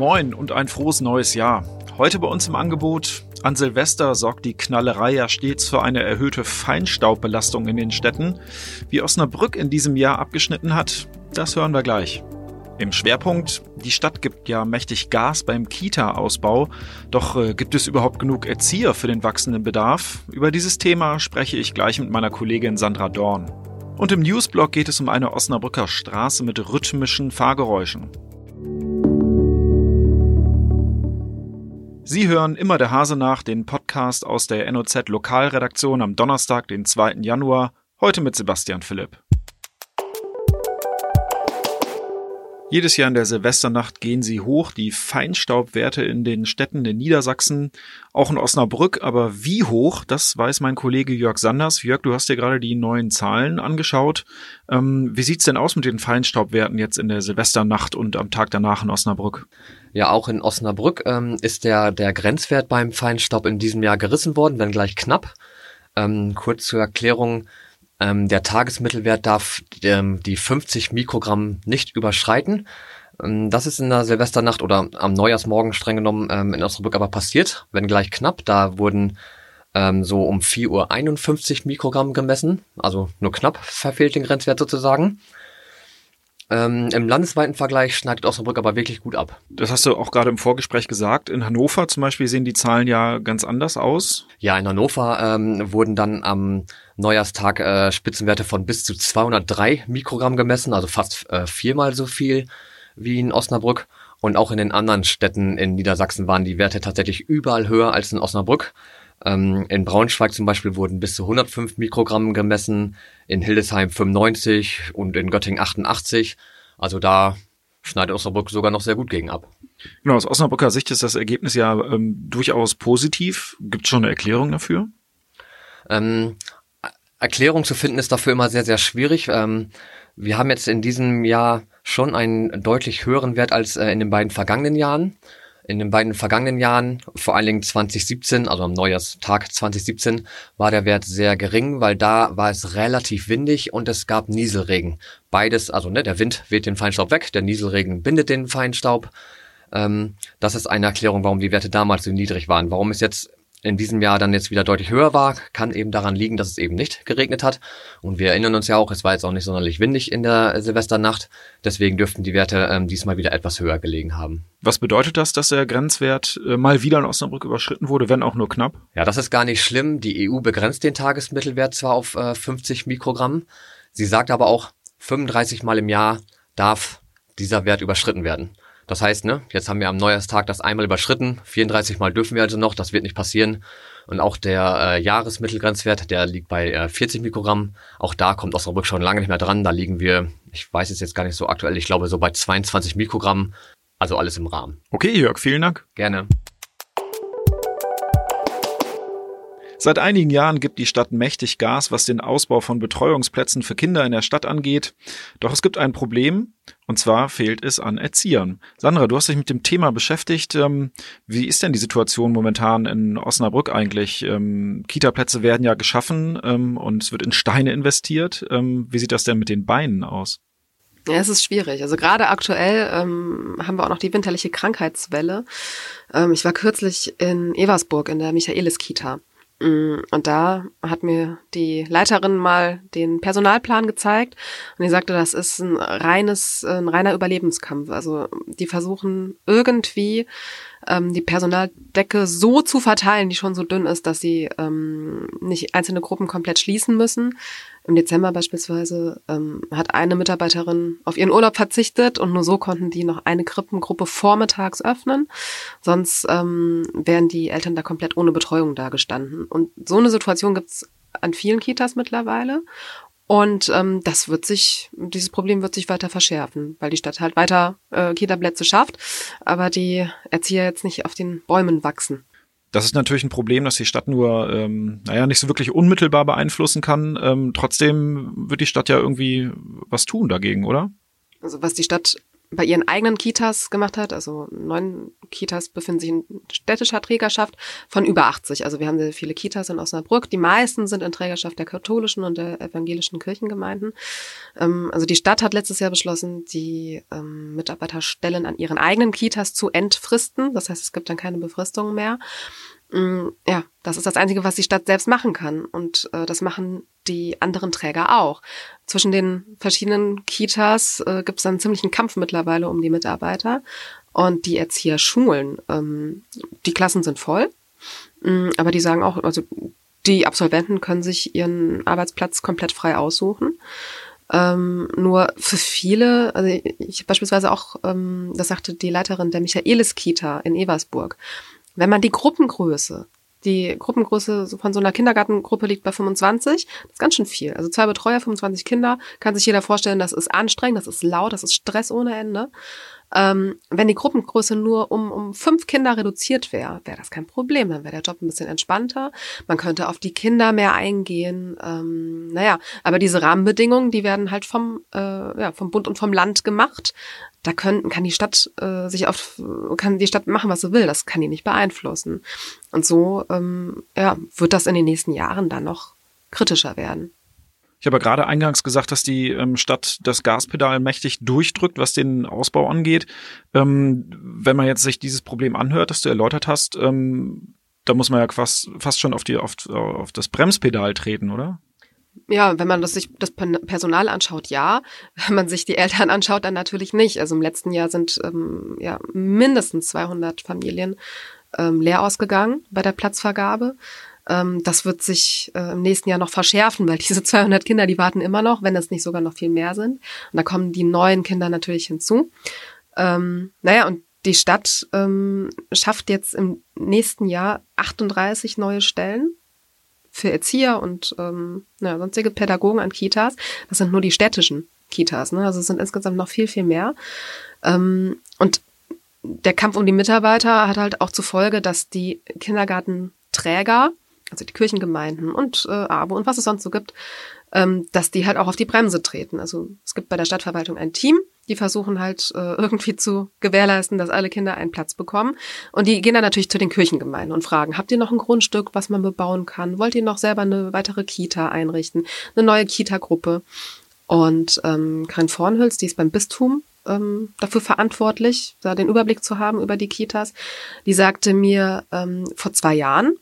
Moin und ein frohes neues Jahr. Heute bei uns im Angebot. An Silvester sorgt die Knallerei ja stets für eine erhöhte Feinstaubbelastung in den Städten. Wie Osnabrück in diesem Jahr abgeschnitten hat, das hören wir gleich. Im Schwerpunkt, die Stadt gibt ja mächtig Gas beim Kita-Ausbau. Doch äh, gibt es überhaupt genug Erzieher für den wachsenden Bedarf? Über dieses Thema spreche ich gleich mit meiner Kollegin Sandra Dorn. Und im Newsblog geht es um eine Osnabrücker Straße mit rhythmischen Fahrgeräuschen. Sie hören immer der Hase nach, den Podcast aus der NOZ Lokalredaktion am Donnerstag, den 2. Januar, heute mit Sebastian Philipp. Jedes Jahr in der Silvesternacht gehen sie hoch, die Feinstaubwerte in den Städten in Niedersachsen, auch in Osnabrück. Aber wie hoch, das weiß mein Kollege Jörg Sanders. Jörg, du hast dir gerade die neuen Zahlen angeschaut. Ähm, wie sieht's denn aus mit den Feinstaubwerten jetzt in der Silvesternacht und am Tag danach in Osnabrück? Ja, auch in Osnabrück ähm, ist der, der Grenzwert beim Feinstaub in diesem Jahr gerissen worden, wenn gleich knapp. Ähm, kurz zur Erklärung. Ähm, der Tagesmittelwert darf ähm, die 50 Mikrogramm nicht überschreiten. Ähm, das ist in der Silvesternacht oder am Neujahrsmorgen streng genommen ähm, in Osnabrück aber passiert, wenn gleich knapp. Da wurden ähm, so um 4.51 Uhr Mikrogramm gemessen, also nur knapp verfehlt den Grenzwert sozusagen. Ähm, Im landesweiten Vergleich schneidet Osnabrück aber wirklich gut ab. Das hast du auch gerade im Vorgespräch gesagt. In Hannover zum Beispiel sehen die Zahlen ja ganz anders aus. Ja, in Hannover ähm, wurden dann am Neujahrstag äh, Spitzenwerte von bis zu 203 Mikrogramm gemessen, also fast äh, viermal so viel wie in Osnabrück. Und auch in den anderen Städten in Niedersachsen waren die Werte tatsächlich überall höher als in Osnabrück. Ähm, in Braunschweig zum Beispiel wurden bis zu 105 Mikrogramm gemessen, in Hildesheim 95 und in Göttingen 88. Also da schneidet Osnabrück sogar noch sehr gut gegen ab. Genau, aus Osnabrücker Sicht ist das Ergebnis ja ähm, durchaus positiv. Gibt es schon eine Erklärung dafür? Ähm, Erklärung zu finden ist dafür immer sehr, sehr schwierig. Ähm, wir haben jetzt in diesem Jahr schon einen deutlich höheren Wert als äh, in den beiden vergangenen Jahren in den beiden vergangenen Jahren, vor allen Dingen 2017, also am Neujahrstag 2017, war der Wert sehr gering, weil da war es relativ windig und es gab Nieselregen. Beides, also ne, der Wind weht den Feinstaub weg, der Nieselregen bindet den Feinstaub. Ähm, das ist eine Erklärung, warum die Werte damals so niedrig waren. Warum es jetzt in diesem Jahr dann jetzt wieder deutlich höher war, kann eben daran liegen, dass es eben nicht geregnet hat. Und wir erinnern uns ja auch, es war jetzt auch nicht sonderlich windig in der Silvesternacht. Deswegen dürften die Werte ähm, diesmal wieder etwas höher gelegen haben. Was bedeutet das, dass der Grenzwert äh, mal wieder in Osnabrück überschritten wurde, wenn auch nur knapp? Ja, das ist gar nicht schlimm. Die EU begrenzt den Tagesmittelwert zwar auf äh, 50 Mikrogramm. Sie sagt aber auch, 35 Mal im Jahr darf dieser Wert überschritten werden. Das heißt, ne, jetzt haben wir am Neujahrstag das einmal überschritten, 34 Mal dürfen wir also noch, das wird nicht passieren. Und auch der äh, Jahresmittelgrenzwert, der liegt bei äh, 40 Mikrogramm. Auch da kommt Osnabrück schon lange nicht mehr dran. Da liegen wir, ich weiß es jetzt gar nicht so aktuell, ich glaube so bei 22 Mikrogramm. Also alles im Rahmen. Okay, Jörg, vielen Dank. Gerne. Seit einigen Jahren gibt die Stadt mächtig Gas, was den Ausbau von Betreuungsplätzen für Kinder in der Stadt angeht. Doch es gibt ein Problem, und zwar fehlt es an Erziehern. Sandra, du hast dich mit dem Thema beschäftigt. Ähm, wie ist denn die Situation momentan in Osnabrück eigentlich? Ähm, Kita-Plätze werden ja geschaffen ähm, und es wird in Steine investiert. Wie sieht das denn mit den Beinen aus? Ja, es ist schwierig. Also gerade aktuell ähm, haben wir auch noch die winterliche Krankheitswelle. Ähm, ich war kürzlich in Eversburg in der Michaelis-Kita. Mm, und da hat mir die Leiterin mal den Personalplan gezeigt und die sagte, das ist ein reines, ein reiner Überlebenskampf. Also die versuchen irgendwie ähm, die Personaldecke so zu verteilen, die schon so dünn ist, dass sie ähm, nicht einzelne Gruppen komplett schließen müssen. Im Dezember beispielsweise ähm, hat eine Mitarbeiterin auf ihren Urlaub verzichtet und nur so konnten die noch eine Krippengruppe vormittags öffnen. Sonst ähm, wären die Eltern da komplett ohne Betreuung dagestanden. Und so eine Situation gibt's an vielen Kitas mittlerweile. Und ähm, das wird sich, dieses Problem wird sich weiter verschärfen, weil die Stadt halt weiter äh, Kita-Plätze schafft, aber die Erzieher jetzt nicht auf den Bäumen wachsen. Das ist natürlich ein Problem, das die Stadt nur, ähm, naja, nicht so wirklich unmittelbar beeinflussen kann. Ähm, trotzdem wird die Stadt ja irgendwie was tun dagegen, oder? Also was die Stadt bei ihren eigenen Kitas gemacht hat. Also neun Kitas befinden sich in städtischer Trägerschaft von über 80. Also wir haben sehr viele Kitas in Osnabrück. Die meisten sind in Trägerschaft der katholischen und der evangelischen Kirchengemeinden. Ähm, also die Stadt hat letztes Jahr beschlossen, die ähm, Mitarbeiterstellen an ihren eigenen Kitas zu entfristen. Das heißt, es gibt dann keine Befristungen mehr. Mm, ja, das ist das Einzige, was die Stadt selbst machen kann. Und äh, das machen die anderen Träger auch. Zwischen den verschiedenen Kitas äh, gibt es einen ziemlichen Kampf mittlerweile um die Mitarbeiter und die Erzieherschulen. Ähm, die Klassen sind voll, ähm, aber die sagen auch, also die Absolventen können sich ihren Arbeitsplatz komplett frei aussuchen. Ähm, nur für viele, also ich beispielsweise auch, ähm, das sagte die Leiterin der Michaelis Kita in Eversburg, wenn man die Gruppengröße die Gruppengröße von so einer Kindergartengruppe liegt bei 25. Das ist ganz schön viel. Also zwei Betreuer, 25 Kinder. Kann sich jeder vorstellen, das ist anstrengend, das ist laut, das ist Stress ohne Ende. Ähm, wenn die Gruppengröße nur um, um fünf Kinder reduziert wäre, wäre das kein Problem. Dann wäre der Job ein bisschen entspannter. Man könnte auf die Kinder mehr eingehen. Ähm, naja, aber diese Rahmenbedingungen, die werden halt vom, äh, ja, vom Bund und vom Land gemacht. Da können, kann die Stadt äh, sich auf, kann die Stadt machen, was sie will. Das kann die nicht beeinflussen. Und so ähm, ja, wird das in den nächsten Jahren dann noch kritischer werden. Ich habe ja gerade eingangs gesagt, dass die ähm, Stadt das Gaspedal mächtig durchdrückt, was den Ausbau angeht. Ähm, wenn man jetzt sich dieses Problem anhört, das du erläutert hast, ähm, da muss man ja fast, fast schon auf, die, auf, auf das Bremspedal treten, oder? Ja, wenn man das sich das Personal anschaut, ja. Wenn man sich die Eltern anschaut, dann natürlich nicht. Also im letzten Jahr sind ähm, ja mindestens 200 Familien ähm, leer ausgegangen bei der Platzvergabe. Ähm, das wird sich äh, im nächsten Jahr noch verschärfen, weil diese 200 Kinder, die warten immer noch, wenn es nicht sogar noch viel mehr sind. Und da kommen die neuen Kinder natürlich hinzu. Ähm, naja, und die Stadt ähm, schafft jetzt im nächsten Jahr 38 neue Stellen für Erzieher und ähm, ja, sonstige Pädagogen an Kitas. Das sind nur die städtischen Kitas. Ne? Also es sind insgesamt noch viel, viel mehr. Ähm, und der Kampf um die Mitarbeiter hat halt auch zur Folge, dass die Kindergartenträger also die Kirchengemeinden und äh, ABO und was es sonst so gibt, ähm, dass die halt auch auf die Bremse treten. Also es gibt bei der Stadtverwaltung ein Team, die versuchen halt äh, irgendwie zu gewährleisten, dass alle Kinder einen Platz bekommen. Und die gehen dann natürlich zu den Kirchengemeinden und fragen, habt ihr noch ein Grundstück, was man bebauen kann? Wollt ihr noch selber eine weitere Kita einrichten? Eine neue Kita-Gruppe? Und ähm, Karin Vornhülz, die ist beim Bistum ähm, dafür verantwortlich, da den Überblick zu haben über die Kitas, die sagte mir ähm, vor zwei Jahren,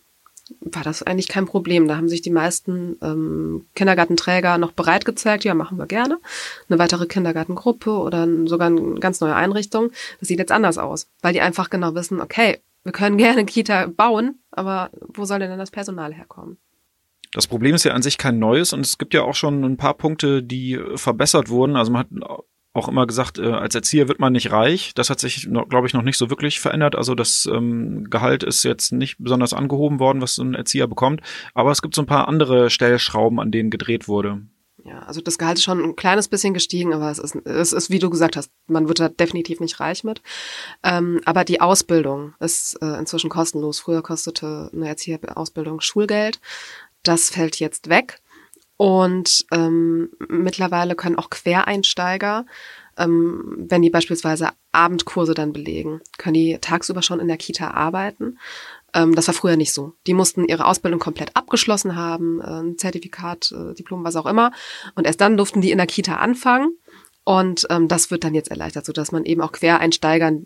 war das eigentlich kein Problem. Da haben sich die meisten ähm, Kindergartenträger noch bereit gezeigt, ja, machen wir gerne. Eine weitere Kindergartengruppe oder sogar eine ganz neue Einrichtung. Das sieht jetzt anders aus, weil die einfach genau wissen, okay, wir können gerne Kita bauen, aber wo soll denn dann das Personal herkommen? Das Problem ist ja an sich kein neues und es gibt ja auch schon ein paar Punkte, die verbessert wurden. Also man hat auch immer gesagt, äh, als Erzieher wird man nicht reich. Das hat sich, glaube ich, noch nicht so wirklich verändert. Also das ähm, Gehalt ist jetzt nicht besonders angehoben worden, was so ein Erzieher bekommt. Aber es gibt so ein paar andere Stellschrauben, an denen gedreht wurde. Ja, also das Gehalt ist schon ein kleines bisschen gestiegen, aber es ist, es ist, wie du gesagt hast, man wird da definitiv nicht reich mit. Ähm, aber die Ausbildung ist äh, inzwischen kostenlos. Früher kostete eine Erzieherausbildung Schulgeld. Das fällt jetzt weg. Und ähm, mittlerweile können auch Quereinsteiger, ähm, wenn die beispielsweise Abendkurse dann belegen, können die tagsüber schon in der Kita arbeiten. Ähm, das war früher nicht so. Die mussten ihre Ausbildung komplett abgeschlossen haben, äh, ein Zertifikat, äh, Diplom, was auch immer. Und erst dann durften die in der Kita anfangen. Und ähm, das wird dann jetzt erleichtert, so dass man eben auch Quereinsteigern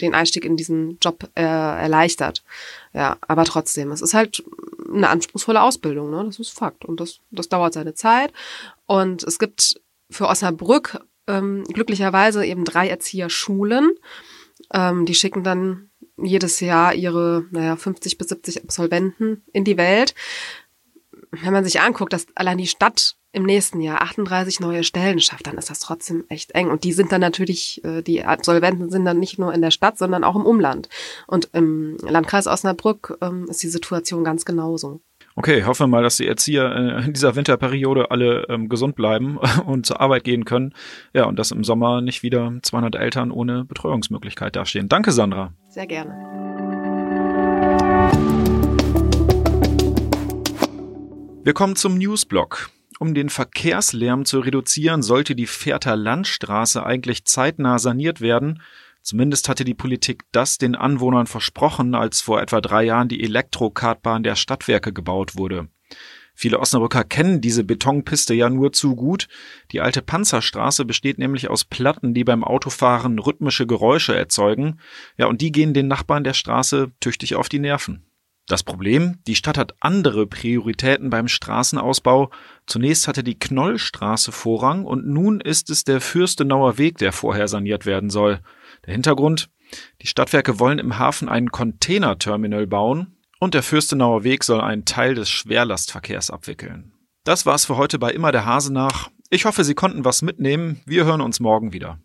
den Einstieg in diesen Job äh, erleichtert. Ja, aber trotzdem, es ist halt eine anspruchsvolle Ausbildung, ne? Das ist Fakt. Und das, das dauert seine Zeit. Und es gibt für Osnabrück ähm, glücklicherweise eben drei Erzieherschulen. Ähm, die schicken dann jedes Jahr ihre, naja, 50 bis 70 Absolventen in die Welt. Wenn man sich anguckt, dass allein die Stadt im nächsten Jahr 38 neue Stellen schafft, dann ist das trotzdem echt eng. Und die sind dann natürlich, äh, die Absolventen sind dann nicht nur in der Stadt, sondern auch im Umland. Und im Landkreis Osnabrück ähm, ist die Situation ganz genauso. Okay, hoffe mal, dass die Erzieher äh, in dieser Winterperiode alle ähm, gesund bleiben und zur Arbeit gehen können. Ja, und dass im Sommer nicht wieder 200 Eltern ohne Betreuungsmöglichkeit dastehen. Danke, Sandra. Sehr gerne. Wir kommen zum Newsblock. Um den Verkehrslärm zu reduzieren, sollte die Fährter Landstraße eigentlich zeitnah saniert werden. Zumindest hatte die Politik das den Anwohnern versprochen, als vor etwa drei Jahren die Elektrokartbahn der Stadtwerke gebaut wurde. Viele Osnabrücker kennen diese Betonpiste ja nur zu gut. Die alte Panzerstraße besteht nämlich aus Platten, die beim Autofahren rhythmische Geräusche erzeugen. Ja, und die gehen den Nachbarn der Straße tüchtig auf die Nerven. Das Problem, die Stadt hat andere Prioritäten beim Straßenausbau. Zunächst hatte die Knollstraße Vorrang und nun ist es der Fürstenauer Weg, der vorher saniert werden soll. Der Hintergrund, die Stadtwerke wollen im Hafen einen Containerterminal bauen und der Fürstenauer Weg soll einen Teil des Schwerlastverkehrs abwickeln. Das war's für heute bei Immer der Hase nach. Ich hoffe, Sie konnten was mitnehmen. Wir hören uns morgen wieder.